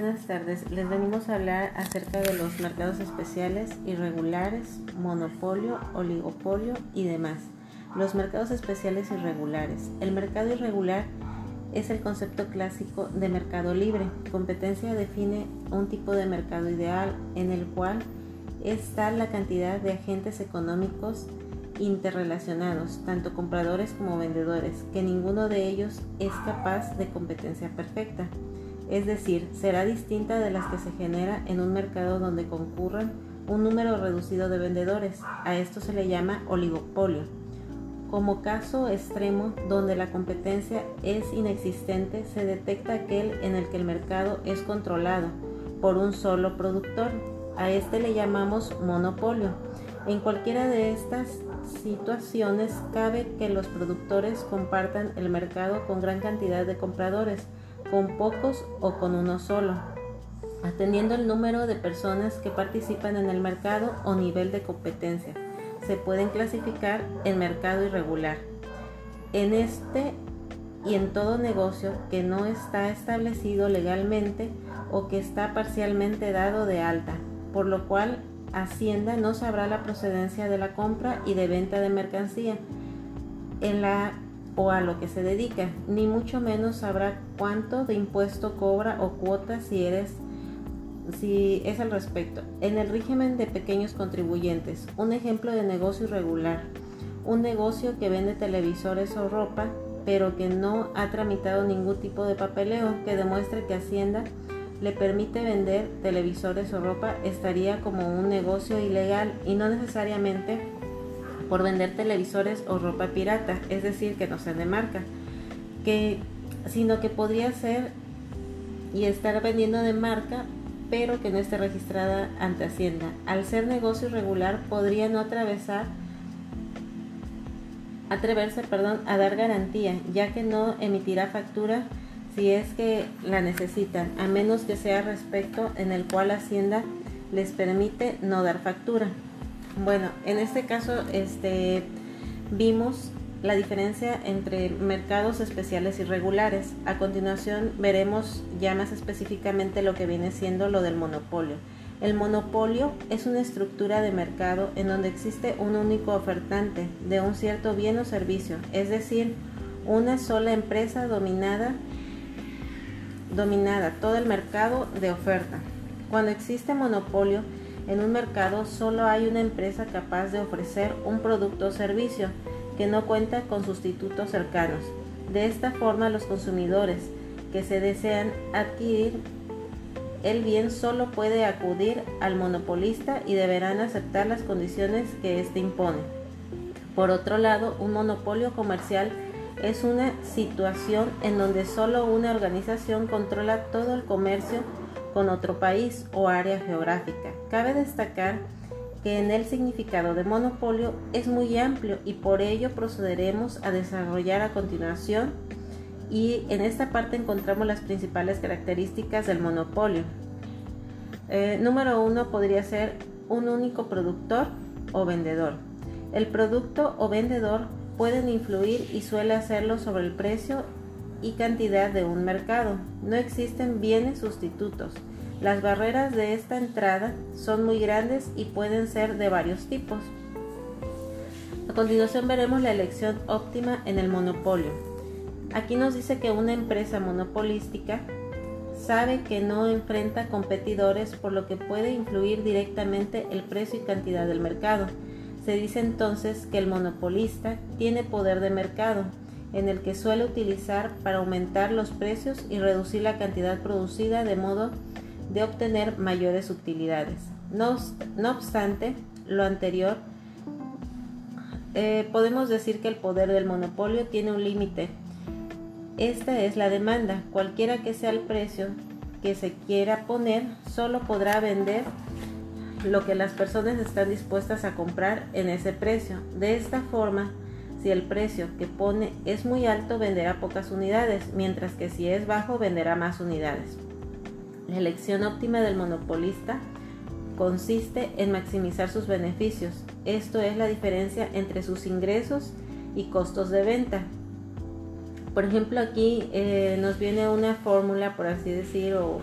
buenas tardes. Les venimos a hablar acerca de los mercados especiales, irregulares, monopolio, oligopolio y demás. Los mercados especiales irregulares. El mercado irregular es el concepto clásico de mercado libre. Competencia define un tipo de mercado ideal en el cual está la cantidad de agentes económicos interrelacionados, tanto compradores como vendedores, que ninguno de ellos es capaz de competencia perfecta. Es decir, será distinta de las que se genera en un mercado donde concurran un número reducido de vendedores. A esto se le llama oligopolio. Como caso extremo donde la competencia es inexistente, se detecta aquel en el que el mercado es controlado por un solo productor. A este le llamamos monopolio. En cualquiera de estas situaciones cabe que los productores compartan el mercado con gran cantidad de compradores, con pocos o con uno solo, atendiendo el número de personas que participan en el mercado o nivel de competencia. Se pueden clasificar en mercado irregular. En este y en todo negocio que no está establecido legalmente o que está parcialmente dado de alta, por lo cual Hacienda no sabrá la procedencia de la compra y de venta de mercancía en la o a lo que se dedica, ni mucho menos sabrá cuánto de impuesto cobra o cuota si eres si es al respecto. En el régimen de pequeños contribuyentes, un ejemplo de negocio irregular, un negocio que vende televisores o ropa, pero que no ha tramitado ningún tipo de papeleo que demuestre que Hacienda le permite vender televisores o ropa estaría como un negocio ilegal y no necesariamente por vender televisores o ropa pirata, es decir, que no sean de marca, que, sino que podría ser y estar vendiendo de marca, pero que no esté registrada ante Hacienda. Al ser negocio irregular, podría no atravesar atreverse perdón, a dar garantía, ya que no emitirá factura si es que la necesitan, a menos que sea respecto en el cual Hacienda les permite no dar factura. Bueno, en este caso este, vimos la diferencia entre mercados especiales y regulares. A continuación veremos ya más específicamente lo que viene siendo lo del monopolio. El monopolio es una estructura de mercado en donde existe un único ofertante de un cierto bien o servicio, es decir, una sola empresa dominada dominada todo el mercado de oferta. Cuando existe monopolio en un mercado solo hay una empresa capaz de ofrecer un producto o servicio que no cuenta con sustitutos cercanos. De esta forma los consumidores que se desean adquirir el bien solo puede acudir al monopolista y deberán aceptar las condiciones que éste impone. Por otro lado, un monopolio comercial es una situación en donde solo una organización controla todo el comercio con otro país o área geográfica. Cabe destacar que en el significado de monopolio es muy amplio y por ello procederemos a desarrollar a continuación y en esta parte encontramos las principales características del monopolio. Eh, número uno podría ser un único productor o vendedor. El producto o vendedor pueden influir y suele hacerlo sobre el precio y cantidad de un mercado. No existen bienes sustitutos. Las barreras de esta entrada son muy grandes y pueden ser de varios tipos. A continuación veremos la elección óptima en el monopolio. Aquí nos dice que una empresa monopolística sabe que no enfrenta competidores por lo que puede influir directamente el precio y cantidad del mercado se dice entonces que el monopolista tiene poder de mercado, en el que suele utilizar para aumentar los precios y reducir la cantidad producida de modo de obtener mayores utilidades. No, obstante, lo anterior, eh, podemos decir que el poder del monopolio tiene un límite. Esta es la demanda. Cualquiera que sea el precio que se quiera poner, solo podrá vender lo que las personas están dispuestas a comprar en ese precio. De esta forma, si el precio que pone es muy alto, venderá pocas unidades, mientras que si es bajo, venderá más unidades. La elección óptima del monopolista consiste en maximizar sus beneficios. Esto es la diferencia entre sus ingresos y costos de venta. Por ejemplo, aquí eh, nos viene una fórmula, por así decir, o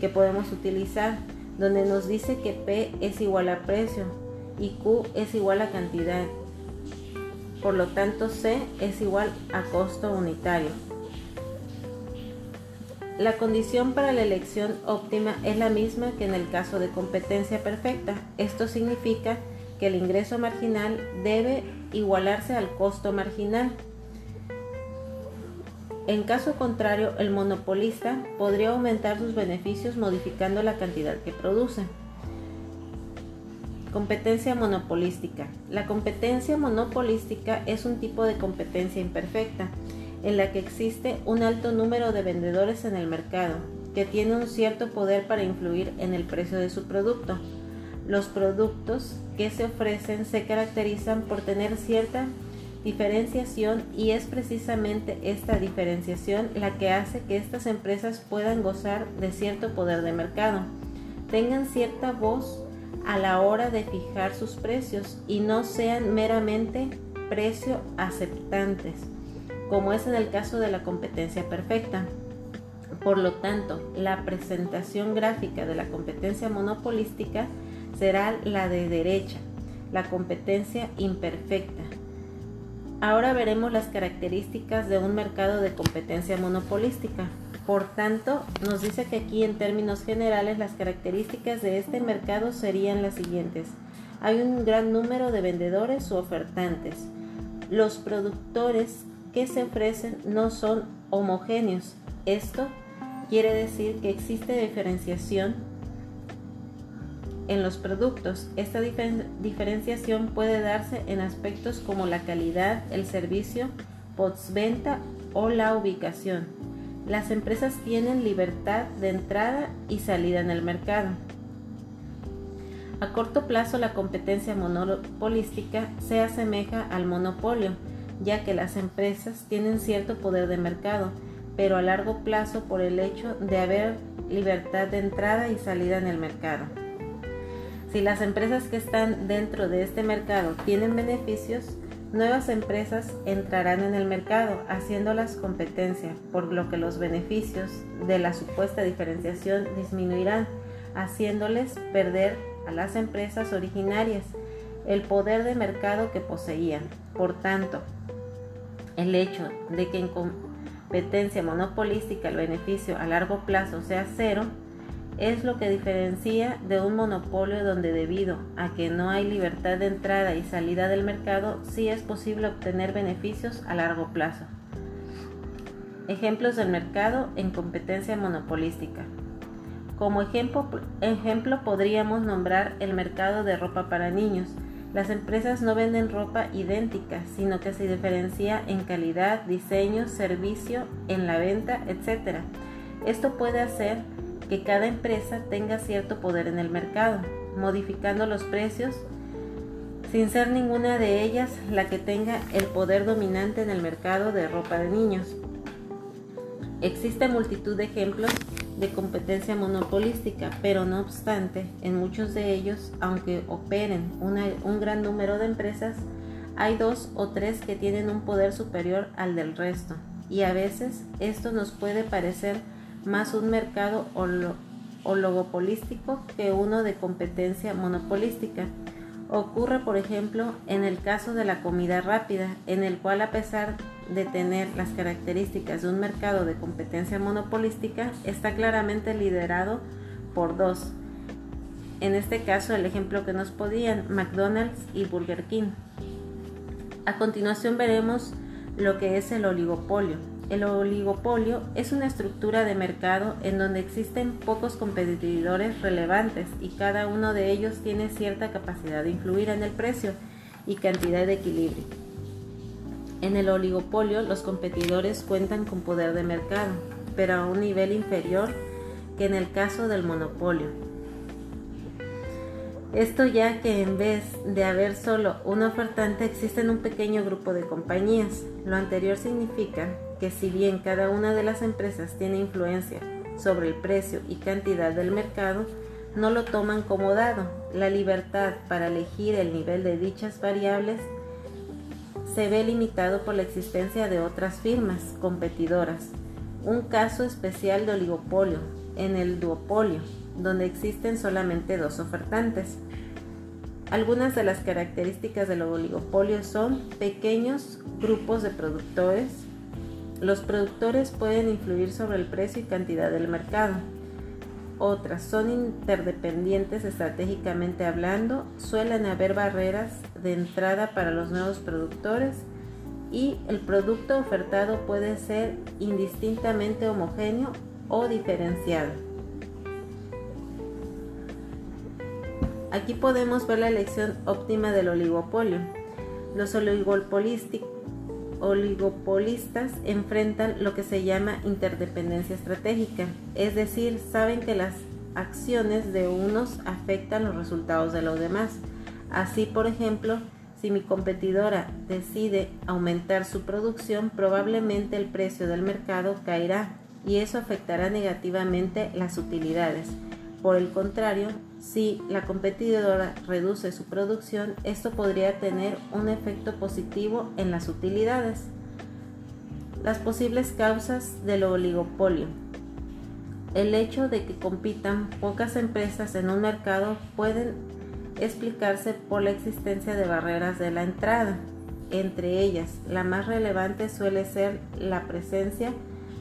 que podemos utilizar, donde nos dice que P es igual a precio y Q es igual a cantidad. Por lo tanto, C es igual a costo unitario. La condición para la elección óptima es la misma que en el caso de competencia perfecta. Esto significa que el ingreso marginal debe igualarse al costo marginal. En caso contrario, el monopolista podría aumentar sus beneficios modificando la cantidad que produce. Competencia monopolística. La competencia monopolística es un tipo de competencia imperfecta en la que existe un alto número de vendedores en el mercado, que tiene un cierto poder para influir en el precio de su producto. Los productos que se ofrecen se caracterizan por tener cierta diferenciación y es precisamente esta diferenciación la que hace que estas empresas puedan gozar de cierto poder de mercado, tengan cierta voz a la hora de fijar sus precios y no sean meramente precio aceptantes como es en el caso de la competencia perfecta. Por lo tanto, la presentación gráfica de la competencia monopolística será la de derecha, la competencia imperfecta. Ahora veremos las características de un mercado de competencia monopolística. Por tanto, nos dice que aquí en términos generales las características de este mercado serían las siguientes. Hay un gran número de vendedores o ofertantes. Los productores que se ofrecen no son homogéneos. Esto quiere decir que existe diferenciación en los productos. Esta diferenciación puede darse en aspectos como la calidad, el servicio, postventa o la ubicación. Las empresas tienen libertad de entrada y salida en el mercado. A corto plazo la competencia monopolística se asemeja al monopolio ya que las empresas tienen cierto poder de mercado, pero a largo plazo por el hecho de haber libertad de entrada y salida en el mercado. Si las empresas que están dentro de este mercado tienen beneficios, nuevas empresas entrarán en el mercado haciéndolas competencia, por lo que los beneficios de la supuesta diferenciación disminuirán, haciéndoles perder a las empresas originarias el poder de mercado que poseían. Por tanto, el hecho de que en competencia monopolística el beneficio a largo plazo sea cero es lo que diferencia de un monopolio donde debido a que no hay libertad de entrada y salida del mercado, sí es posible obtener beneficios a largo plazo. Ejemplos del mercado en competencia monopolística. Como ejemplo, ejemplo podríamos nombrar el mercado de ropa para niños, las empresas no venden ropa idéntica, sino que se diferencia en calidad, diseño, servicio, en la venta, etc. Esto puede hacer que cada empresa tenga cierto poder en el mercado, modificando los precios sin ser ninguna de ellas la que tenga el poder dominante en el mercado de ropa de niños. Existe multitud de ejemplos de competencia monopolística, pero no obstante, en muchos de ellos, aunque operen un gran número de empresas, hay dos o tres que tienen un poder superior al del resto, y a veces esto nos puede parecer más un mercado oligopolístico que uno de competencia monopolística. Ocurre, por ejemplo, en el caso de la comida rápida, en el cual a pesar de tener las características de un mercado de competencia monopolística, está claramente liderado por dos. En este caso, el ejemplo que nos podían McDonald's y Burger King. A continuación veremos lo que es el oligopolio. El oligopolio es una estructura de mercado en donde existen pocos competidores relevantes y cada uno de ellos tiene cierta capacidad de influir en el precio y cantidad de equilibrio. En el oligopolio los competidores cuentan con poder de mercado, pero a un nivel inferior que en el caso del monopolio. Esto ya que en vez de haber solo un ofertante existen un pequeño grupo de compañías. Lo anterior significa que si bien cada una de las empresas tiene influencia sobre el precio y cantidad del mercado, no lo toman como dado. La libertad para elegir el nivel de dichas variables se ve limitado por la existencia de otras firmas competidoras. Un caso especial de oligopolio en el duopolio, donde existen solamente dos ofertantes. Algunas de las características del oligopolio son pequeños grupos de productores. Los productores pueden influir sobre el precio y cantidad del mercado. Otras son interdependientes estratégicamente hablando, suelen haber barreras de entrada para los nuevos productores y el producto ofertado puede ser indistintamente homogéneo o diferenciado. Aquí podemos ver la elección óptima del oligopolio. Los oligopolistas enfrentan lo que se llama interdependencia estratégica, es decir, saben que las acciones de unos afectan los resultados de los demás. Así, por ejemplo, si mi competidora decide aumentar su producción, probablemente el precio del mercado caerá y eso afectará negativamente las utilidades. Por el contrario, si la competidora reduce su producción, esto podría tener un efecto positivo en las utilidades. Las posibles causas del oligopolio. El hecho de que compitan pocas empresas en un mercado pueden explicarse por la existencia de barreras de la entrada. Entre ellas, la más relevante suele ser la presencia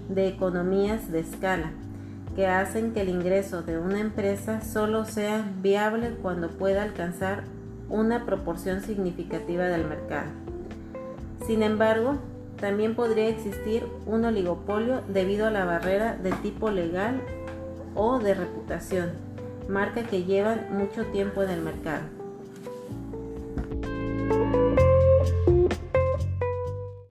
de economías de escala, que hacen que el ingreso de una empresa solo sea viable cuando pueda alcanzar una proporción significativa del mercado. Sin embargo, también podría existir un oligopolio debido a la barrera de tipo legal o de reputación, marca que llevan mucho tiempo en el mercado.